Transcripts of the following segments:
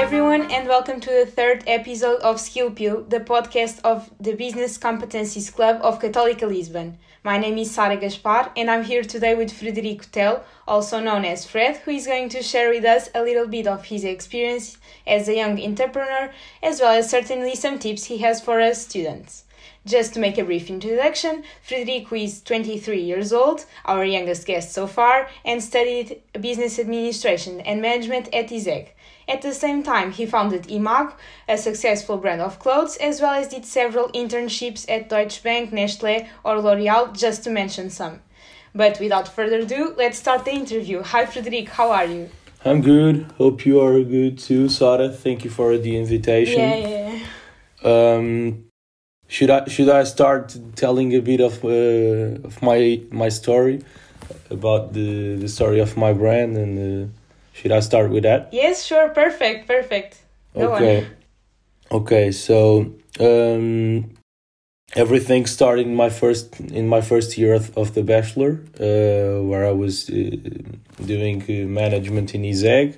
everyone, and welcome to the third episode of Skill Pill, the podcast of the Business Competencies Club of Católica Lisbon. My name is Sara Gaspar, and I'm here today with Frederico Tel, also known as Fred, who is going to share with us a little bit of his experience as a young entrepreneur, as well as certainly some tips he has for us students. Just to make a brief introduction, Frederico is 23 years old, our youngest guest so far, and studied business administration and management at ISEG. At the same time, he founded Imago, a successful brand of clothes, as well as did several internships at Deutsche Bank, Nestle, or L'Oreal, just to mention some. But without further ado, let's start the interview. Hi, Frederic, how are you? I'm good. Hope you are good too, Sara. Thank you for the invitation. Yeah, yeah. Um, should I should I start telling a bit of uh, of my my story about the the story of my brand and uh, should I start with that? Yes, sure. Perfect, perfect. Go okay. on. Okay. So um, everything started in my first in my first year of, of the bachelor, uh, where I was uh, doing uh, management in ISEG.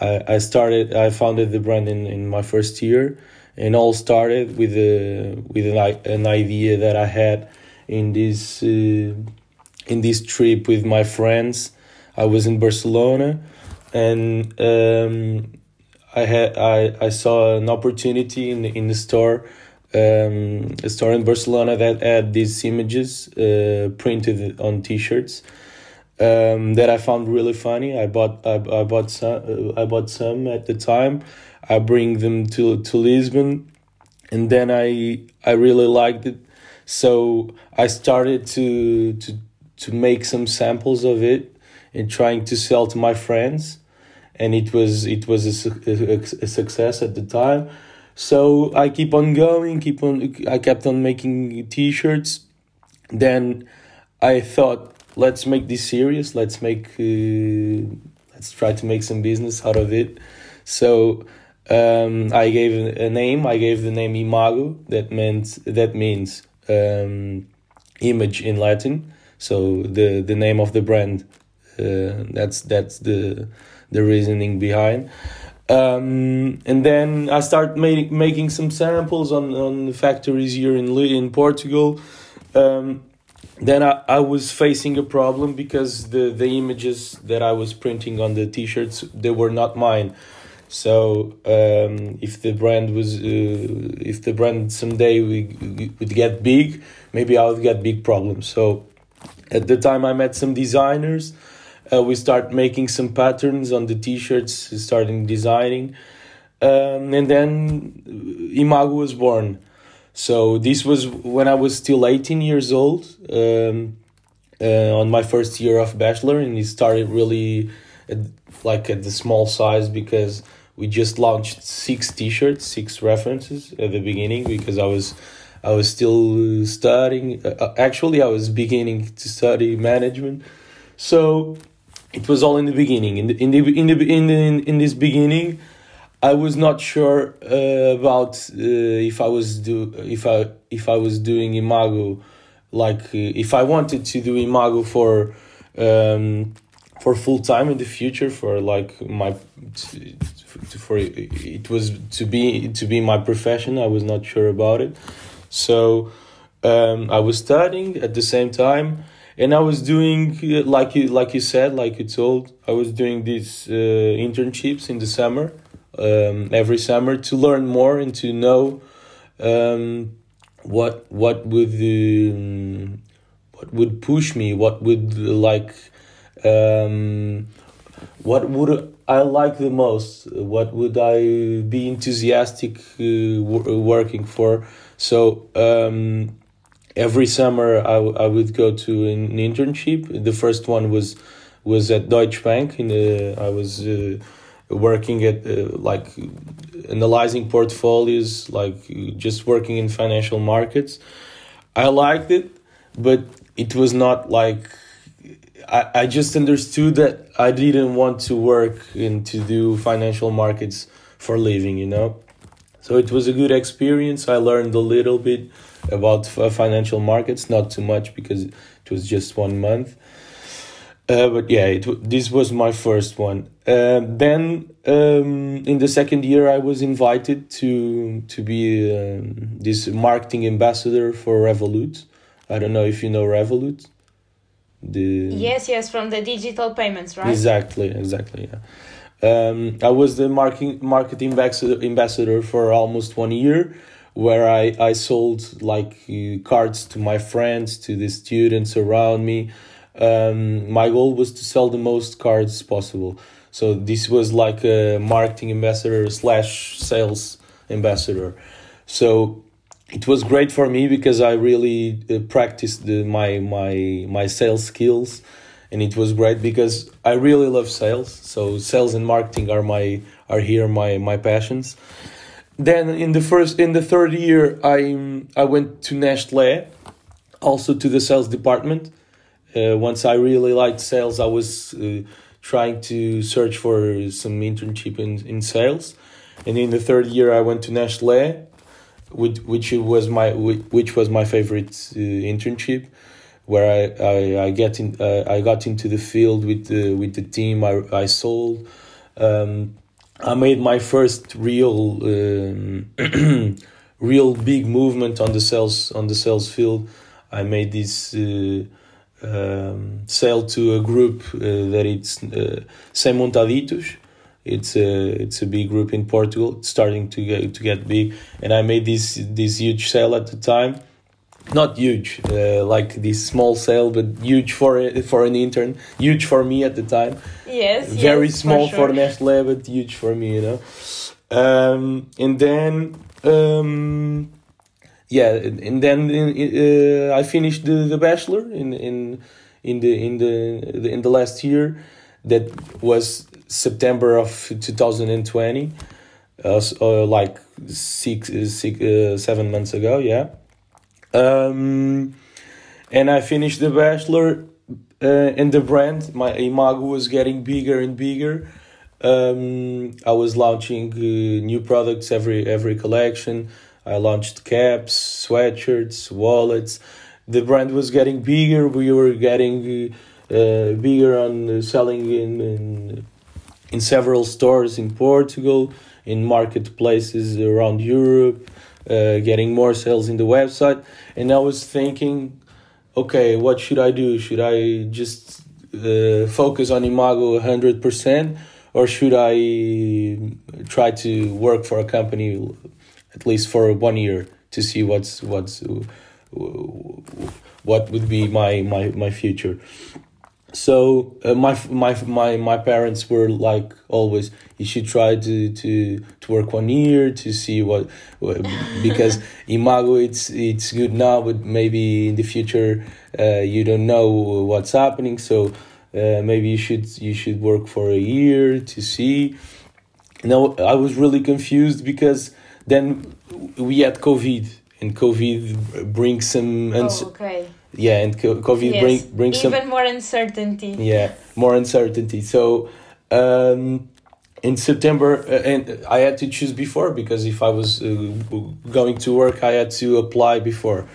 I, I started. I founded the brand in, in my first year, and all started with a with an, an idea that I had in this uh, in this trip with my friends. I was in Barcelona, and um, I had I, I saw an opportunity in the, in the store, um, a store in Barcelona that had these images uh, printed on T-shirts um, that I found really funny. I bought I, I bought some uh, I bought some at the time. I bring them to to Lisbon, and then I I really liked it, so I started to to to make some samples of it and trying to sell to my friends, and it was it was a, a, a success at the time. So I keep on going, keep on. I kept on making T-shirts. Then I thought, let's make this serious. Let's make, uh, let's try to make some business out of it. So um, I gave a name. I gave the name Imago. That meant that means um, image in Latin. So the the name of the brand. Uh, that's that's the the reasoning behind. Um, and then I start making making some samples on on factories here in in Portugal. Um, then I, I was facing a problem because the, the images that I was printing on the t-shirts they were not mine so um, if the brand was uh, if the brand someday we, would get big maybe I would get big problems so at the time I met some designers uh, we start making some patterns on the t-shirts starting designing um, and then Imago was born so this was when I was still 18 years old, um, uh, on my first year of bachelor, and it started really at, like at the small size because we just launched six T-shirts, six references at the beginning because I was I was still studying. Uh, actually, I was beginning to study management, so it was all in the beginning. In the in the in the in the, in this beginning. I was not sure uh, about uh, if I was do if I if I was doing Imago, like uh, if I wanted to do Imago for um, for full time in the future for like my t- t- for it was to be to be my profession. I was not sure about it, so um, I was studying at the same time. And I was doing uh, like you like you said, like you told, I was doing these uh, internships in the summer, um, every summer to learn more and to know um, what what would um, what would push me, what would like um, what would I like the most, what would I be enthusiastic uh, working for. So um, every summer I, I would go to an internship. The first one was was at Deutsche Bank. In the, I was. Uh, working at uh, like analyzing portfolios like just working in financial markets i liked it but it was not like I, I just understood that i didn't want to work and to do financial markets for living you know so it was a good experience i learned a little bit about financial markets not too much because it was just one month Uh, but yeah, it, this was my first one. Uh, then um, in the second year, I was invited to to be um, this marketing ambassador for Revolut. I don't know if you know Revolut. The yes, yes, from the digital payments, right? Exactly, exactly. Yeah. Um, I was the marketing marketing ambassador, ambassador for almost one year, where I I sold like uh, cards to my friends, to the students around me um, my goal was to sell the most cards possible. So this was like a marketing ambassador slash sales ambassador. So it was great for me because I really uh, practiced the, my my my sales skills, and it was great because I really love sales. So sales and marketing are my are here my my passions. Then in the first in the third year, I I went to Nestlé, also to the sales department uh, once I really liked sales, I was uh, trying to search for some internship in, in sales. And in the third year, I went to Nestlé, which, which was my which was my favorite uh, internship, where I, I, I get in uh, I got into the field with the with the team I, I sold. Um, I made my first real um, real big movement on the sales on the sales field. I made this uh, um, sell to a group uh, that it's uh, Sem Montaditos. It's a it's a big group in Portugal, it's starting to get to get big, and I made this this huge sale at the time. Not huge, uh, like this small sale, but huge for for an intern. Huge for me at the time. Yes. Very yes, small for, sure. for Nestle, but huge for me. You know. Um, and then um, yeah, and then uh, I finished the, the bachelor in in in the in the in the last year. That was September of two thousand and twenty, uh, uh, like six, six uh, seven months ago. Yeah, um, and I finished the bachelor, uh, and the brand my imago was getting bigger and bigger. Um, I was launching uh, new products every every collection. I launched caps, sweatshirts, wallets. The brand was getting bigger. We were getting uh, bigger on uh, selling in, in in several stores in Portugal, in marketplaces around Europe, uh, getting more sales in the website. And I was thinking, okay, what should I do? Should I just uh, focus on Imago 100%? Or should I try to work for a company at least for one year to see what's what's what would be my my my future so uh, my my my my parents were like always you should try to to to work one year to see what because imago it's it's good now but maybe in the future uh, you don't know what's happening. So uh, maybe you should you should work for a year to see. Now i was really confused because then we had COVID, and COVID brings some. Uns- oh, okay. Yeah, and COVID yes. bring brings even some more uncertainty. Yeah, more uncertainty. So. Um, in September, uh, and I had to choose before because if I was uh, going to work, I had to apply before.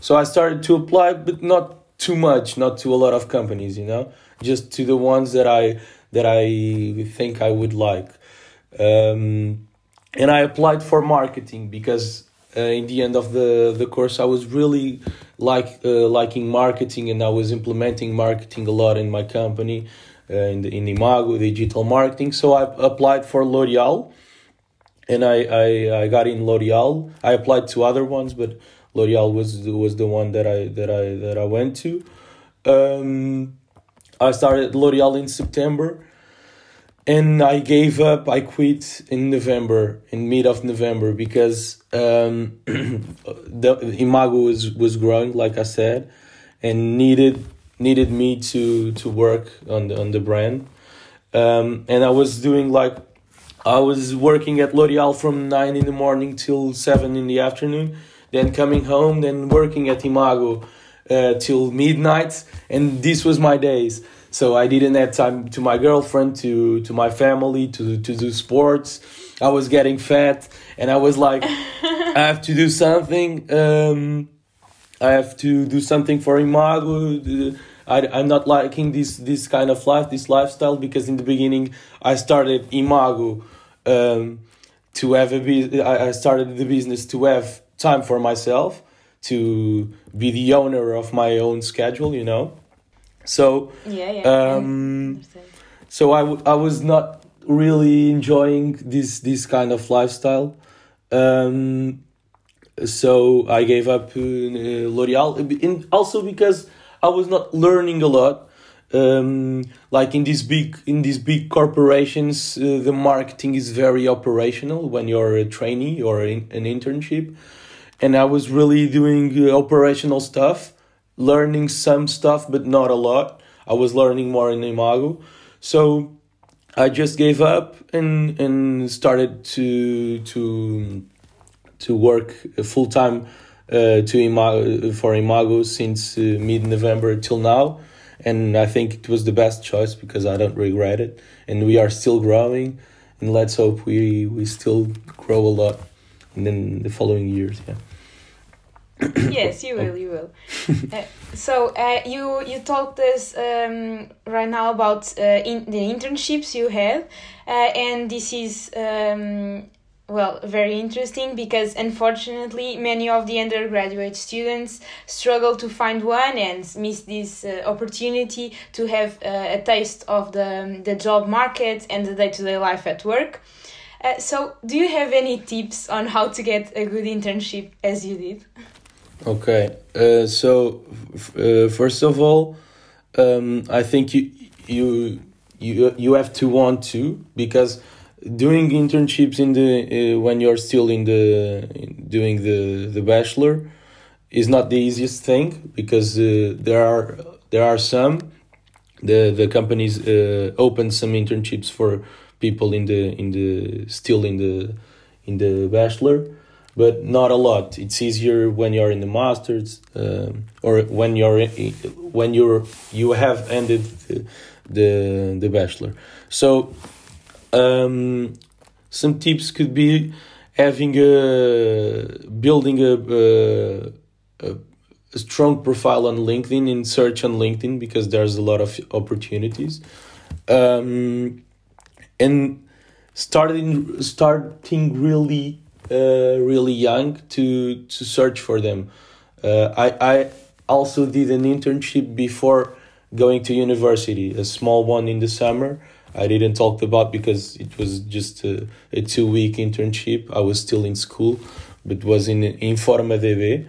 So I started to apply, but not too much, not to a lot of companies, you know, just to the ones that I that I think I would like. Um, and I applied for marketing because uh, in the end of the the course I was really like uh, liking marketing and I was implementing marketing a lot in my company uh, in the, in Imago digital marketing. So I applied for L'Oreal and I, I I got in L'Oreal I applied to other ones but L'Oreal was was the one that I that I that I went to. Um, I started L'Oreal in September and I gave up. I quit in November, in mid of November, because um, the Imago was was growing, like I said, and needed needed me to to work on the on the brand. Um, and I was doing like I was working at L'Oreal from nine in the morning till seven in the afternoon, then coming home, then working at Imago uh, till midnight, and this was my days so I didn't have time to my girlfriend, to to my family, to to do sports. I was getting fat, and I was like, I have to do something. Um, I have to do something for Imago. I, I'm not liking this this kind of life, this lifestyle, because in the beginning I started Imago um, to have a bus- I I started the business to have time for myself, to be the owner of my own schedule, you know. So Yeah, yeah. I um, understand. so I, w- I was not really enjoying this this kind of lifestyle um so i gave up uh, l'oreal and also because i was not learning a lot um like in these big in these big corporations uh, the marketing is very operational when you're a trainee or in, an internship and i was really doing uh, operational stuff learning some stuff but not a lot i was learning more in imago so I just gave up and and started to to to work full time uh, to Imago for Imago since uh, mid November till now, and I think it was the best choice because I don't regret it, and we are still growing, and let's hope we we still grow a lot, in the following years. Yeah. Yes, you will. You will. uh, so uh, you you talked us um, right now about uh, in the internships you had, uh, and this is um, well very interesting because unfortunately many of the undergraduate students struggle to find one and miss this uh, opportunity to have uh, a taste of the the job market and the day to day life at work. Uh, so, do you have any tips on how to get a good internship as you did? Okay, uh, so uh, first of all, um, I think you you you you have to want to because doing internships in the uh, when you're still in the in doing the the bachelor is not the easiest thing because uh, there are there are some the the companies uh, open some internships for people in the in the still in the in the bachelor but not a lot it's easier when you're in the masters um, or when you're in, when you're you have ended the the, the bachelor so um, some tips could be having a building a, a, a strong profile on LinkedIn and search on LinkedIn because there's a lot of opportunities. Um, and starting starting really really young to to search for them. Uh, I I also did an internship before going to university, a small one in the summer. I didn't talk about because it was just a, a two week internship. I was still in school, but was in Informa DB.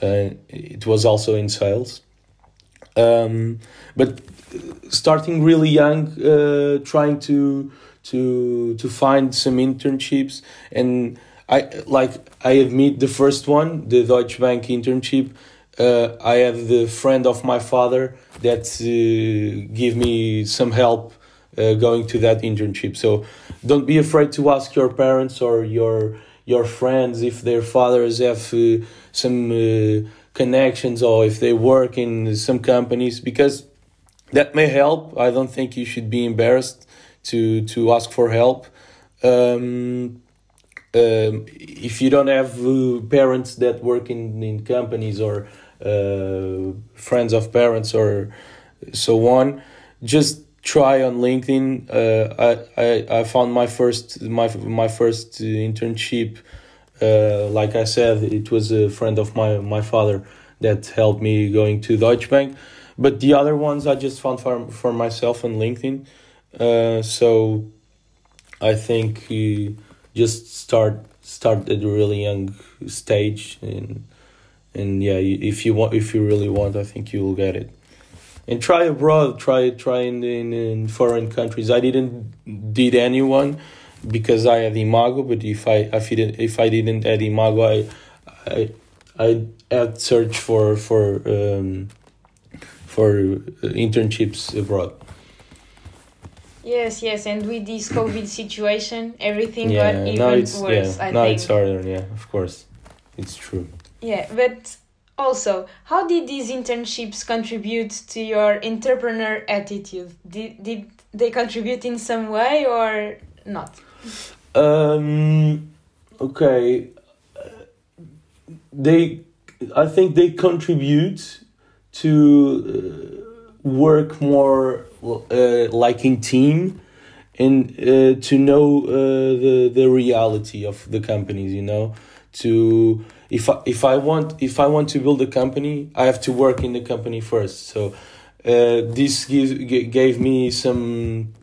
Uh, it was also in sales. Um, but starting really young, uh, trying to to to find some internships and I like I admit the first one, the Deutsche Bank internship. Uh, I had the friend of my father that uh, give me some help uh, going to that internship. So don't be afraid to ask your parents or your your friends if their fathers have uh, some uh, connections or if they work in some companies because that may help. I don't think you should be embarrassed to to ask for help. Um, um, if you don't have uh, parents that work in, in companies or uh, friends of parents or so on, just try on LinkedIn. Uh, I, I I found my first my my first internship. Uh, like I said, it was a friend of my my father that helped me going to Deutsche Bank. But the other ones I just found for for myself on LinkedIn. Uh, so I think uh, just start start at a really young stage and and yeah if you want if you really want I think you will get it. And try abroad try try in, in, in foreign countries. I didn't did anyone because I had imago but if I if I didn't if I didn't have imago I I I had search for for um, for internships abroad Yes, yes, and with this COVID situation, everything yeah got even now it's worse. yeah I now think. it's harder yeah of course it's true Yeah, but also, how did these internships contribute to your entrepreneur attitude? Did did they contribute in some way or not? Um. Okay. They, I think they contribute to uh, work more uh, like in team and uh, to know uh, the the reality of the companies you know? To if I, if I want if I want to build a company I have to work in the company first. So uh, this gives gave me some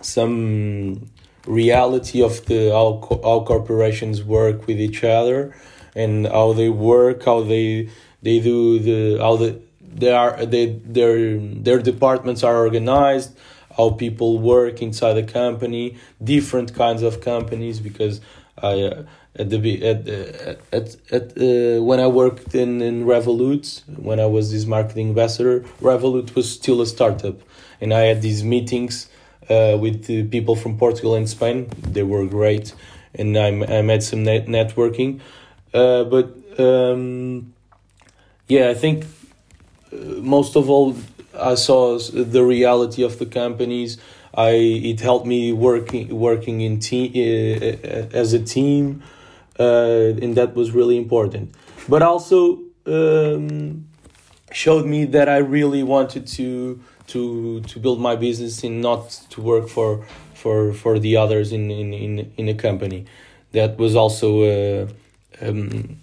some reality of the how, how corporations work with each other and how they work how they they do the how the they are they their their departments are organized how people work inside the company different kinds of companies because i uh, at the at at at uh, when I worked in in Revolut when I was this marketing ambassador Revolut was still a startup. And I had these meetings uh, with people from Portugal and Spain. They were great. And I, I met some net networking. Uh, but um, yeah I think uh, most of all I saw the reality of the companies. I it helped me working working in team uh, as a team, uh, and that was really important. But also um, showed me that I really wanted to to to build my business and not to work for for for the others in in in, in a company. That was also. Uh, um,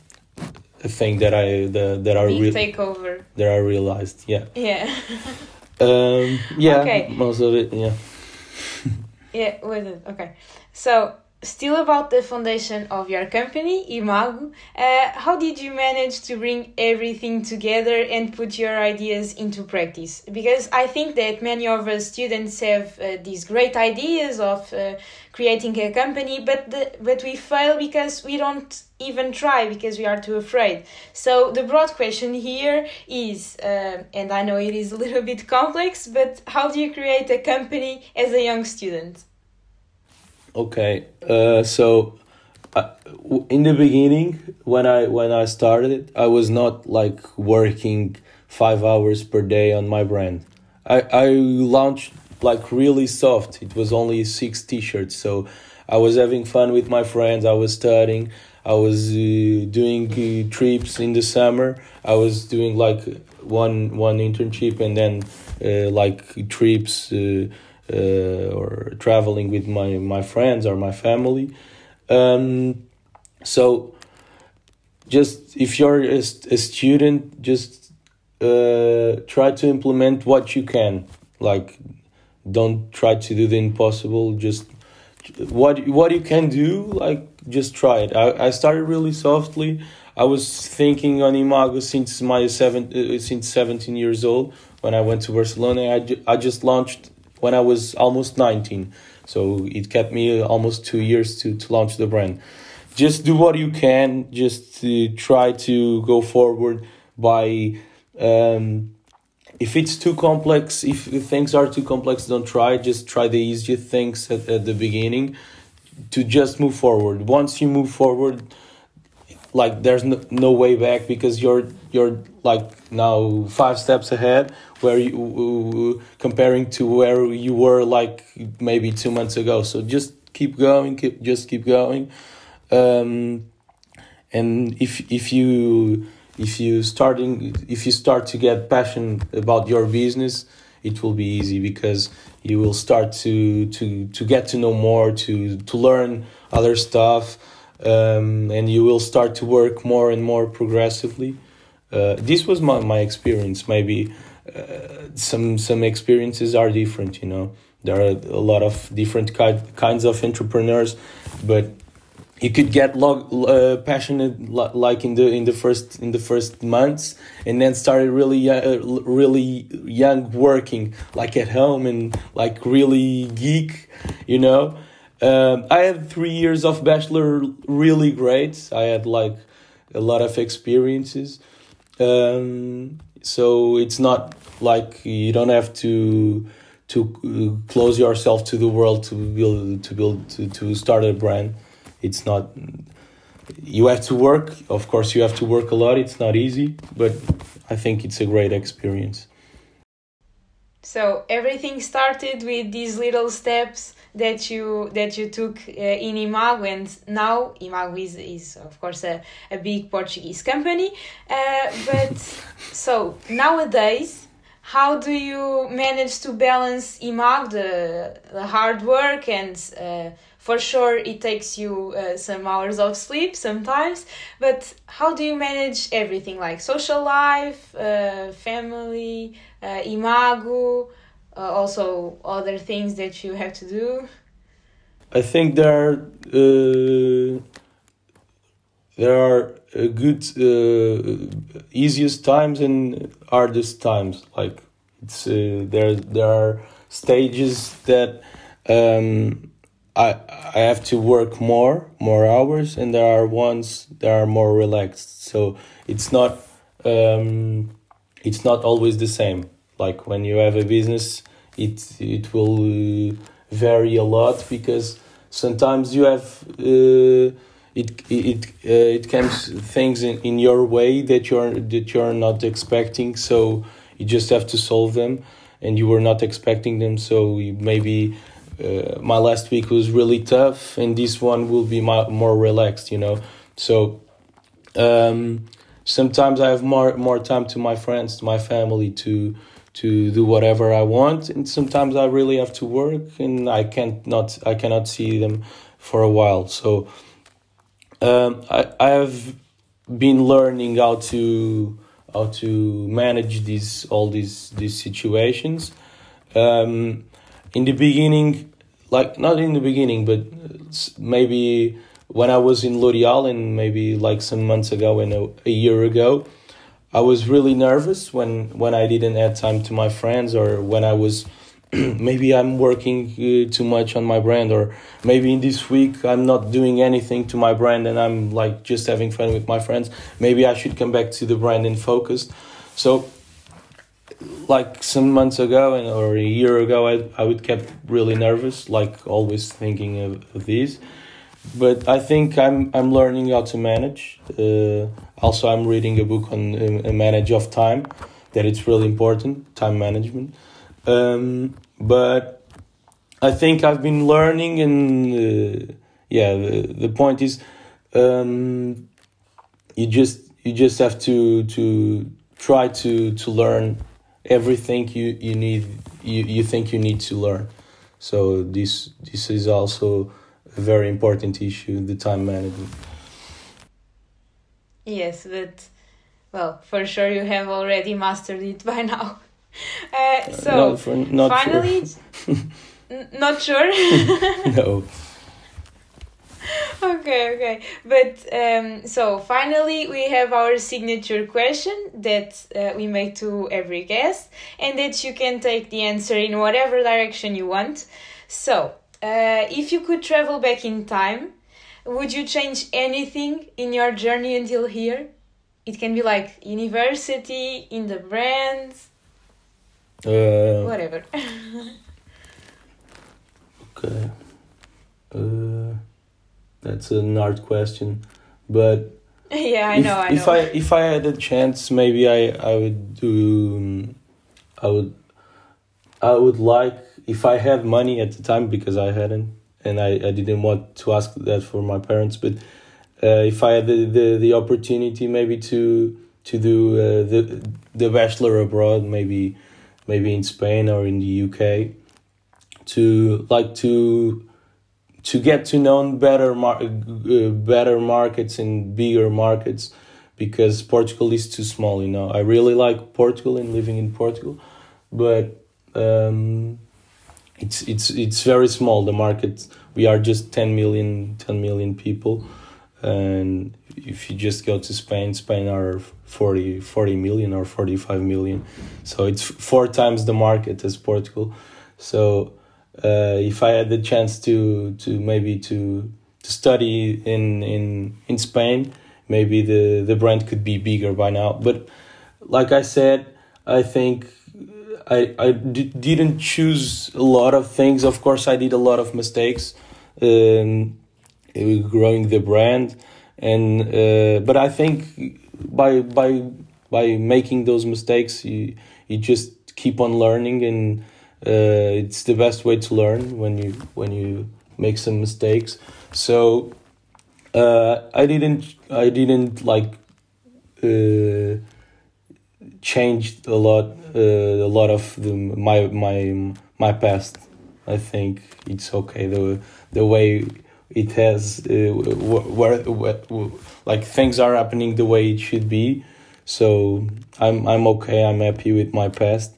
thing that I the, that I re- takeover that I realized. Yeah. Yeah. um, yeah. Okay. Most of it. Yeah. yeah. With it. Okay. So still about the foundation of your company, Imago, uh, how did you manage to bring everything together and put your ideas into practice? Because I think that many of us students have uh, these great ideas of uh, creating a company, but the, but we fail because we don't even try because we are too afraid. So the broad question here is, uh, and I know it is a little bit complex, but how do you create a company as a young student? Okay, uh, so uh, in the beginning, when I when I started, I was not like working five hours per day on my brand. I I launched like really soft. It was only six t-shirts, so I was having fun with my friends. I was studying. I was uh, doing uh, trips in the summer. I was doing like one one internship and then uh, like trips uh, uh, or traveling with my my friends or my family. Um, so just if you're a, a student, just uh, try to implement what you can. Like, don't try to do the impossible. Just what what you can do. Like, just try it. I, I started really softly. I was thinking on Imago since my seven uh, since seventeen years old. When I went to Barcelona, I, ju- I just launched when I was almost 19. So it kept me almost two years to, to launch the brand. Just do what you can, just to try to go forward by. Um, if it's too complex, if things are too complex, don't try. Just try the easiest things at, at the beginning to just move forward. Once you move forward, like there's no, no way back because you're you're like now five steps ahead where you comparing to where you were like maybe two months ago so just keep going keep just keep going um, and if if you if you starting if you start to get passion about your business it will be easy because you will start to to to get to know more to to learn other stuff um, and you will start to work more and more progressively. Uh, this was my, my experience. Maybe uh, some some experiences are different. You know, there are a lot of different ki- kinds of entrepreneurs, but you could get uh, passionate like in the in the first in the first months and then started really uh, really young working like at home and like really geek you know um, I had three years of bachelor, really great. I had like a lot of experiences. Um, so it's not like you don't have to to uh, close yourself to the world to build to build to, to start a brand. It's not. You have to work. Of course, you have to work a lot. It's not easy, but I think it's a great experience. So everything started with these little steps that you that you took uh, in Imago, and now Imago is, is of course a, a big Portuguese company. Uh, but so nowadays, how do you manage to balance imag the, the hard work and uh, for sure it takes you uh, some hours of sleep sometimes but how do you manage everything? Like social life uh, family uh, imago uh, also other things that you have to do? I think there are uh, there are uh, good easiest times and hardest times. Like it's there there are stages that um, I I have to work more more hours and there are ones that are more relaxed. So it's not um, it's not always the same. Like when you have a business it it will vary a lot because sometimes you have uh, it it uh, it comes things in, in your way that you're that you're not expecting. So you just have to solve them and you were not expecting them. So maybe uh, my last week was really tough and this one will be my, more relaxed you know so um, sometimes i have more more time to my friends to my family to to do whatever i want and sometimes i really have to work and i can't not i cannot see them for a while so um, I, I have been learning how to how to manage these all these these situations. Um, in the beginning, like not in the beginning, but maybe when I was in L'Oreal and maybe like some months ago and a, a year ago, I was really nervous when when I didn't have time to my friends or when I was maybe I'm working uh, too much on my brand, or maybe in this week I'm not doing anything to my brand and I'm like just having fun with my friends. Maybe I should come back to the brand and focus. So, like some months ago and or a year ago, I I would kept really nervous, like always thinking of, of these. But I think I'm I'm learning how to manage. Uh, also, I'm reading a book on uh, a manage of time, that it's really important, time management um, but I think I've been learning, and uh, yeah, the, the point is, um, you just you just have to to try to to learn everything you you need you, you think you need to learn. So this this is also a very important issue, the time management. Yes, but well, for sure you have already mastered it by now. Uh, so not for, not finally, sure. not sure. no. okay, okay, but um, so finally we have our signature question that uh, we make to every guest, and that you can take the answer in whatever direction you want. So, uh, if you could travel back in time, would you change anything in your journey until here? It can be like university, in the brands, uh, Whatever. okay. Uh, that's an hard question, but yeah, I if, know. I if know. I if I had a chance, maybe I I would do. Um, I would. I would like if I had money at the time because I hadn't, and I, I didn't want to ask that for my parents. But uh, if I had the, the, the opportunity, maybe to to do uh, the the bachelor abroad, maybe maybe in Spain or in the UK, to like to to get to know better mar- uh, better markets and bigger markets because Portugal is too small. You know, I really like Portugal and living in Portugal, but um, it's it's it's very small. The market we are just 10 million 10 million people, and if you just go to Spain, Spain are 40, 40 million or 45 million. So it's four times the market as Portugal. So uh, if I had the chance to to maybe to to study in in in Spain, maybe the the brand could be bigger by now. But like I said, I think I I d- didn't choose a lot of things. Of course, I did a lot of mistakes. Um, growing the brand and uh, but I think by by by making those mistakes, you you just keep on learning, and uh, it's the best way to learn when you when you make some mistakes. So uh, I didn't I didn't like uh, changed a lot uh, a lot of the, my my my past. I think it's okay. The the way it has uh, where, where, like things are happening the way it should be. So i'm i'm okay. I'm happy with my past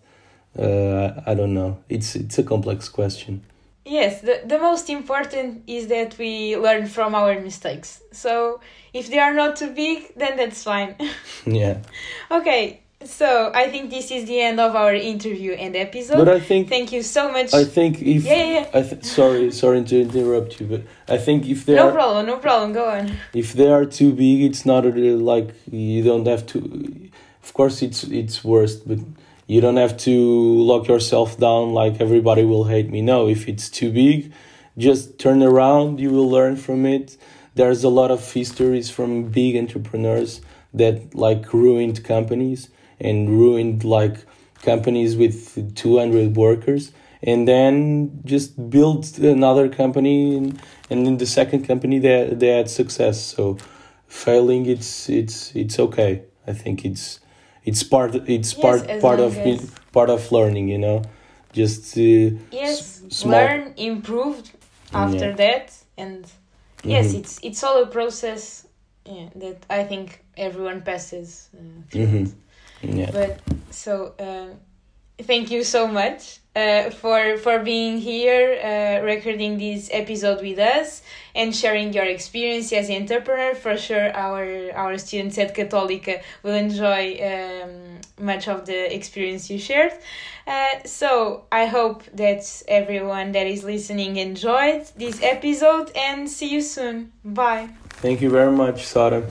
uh, i don't know it's it's a complex question Yes, the, the most important is that we learn from our mistakes. So if they are not too big, then that's fine. yeah. Okay, so I think this is the end of our interview and episode. But I think thank you so much. I think if yeah, yeah. I th- sorry sorry to interrupt you, but I think if they no are problem, no problem. Go on. if they are too big, it's not a, like you don't have to. Of course, it's it's worst, but you don't have to lock yourself down like everybody will hate me. No, if it's too big, just turn around. You will learn from it. There's a lot of histories from big entrepreneurs that like ruined companies and ruined like companies with 200 workers and then just built another company and, and in the second company they, they had success so failing it's it's it's okay i think it's it's part it's Yes, part part of part of learning you know just uh, Yes, small learn, improved after Yeah. that, and yes, Mhm. it's it's all a process. Yeah, that I think everyone passes uh, through. Mhm. yeah But so uh, thank you so much uh, for for being here, uh, recording this episode with us, and sharing your experience as an entrepreneur. For sure, our our students at Católica will enjoy um, much of the experience you shared. Uh, so I hope that everyone that is listening enjoyed this episode, and see you soon. Bye. thank you very much Sara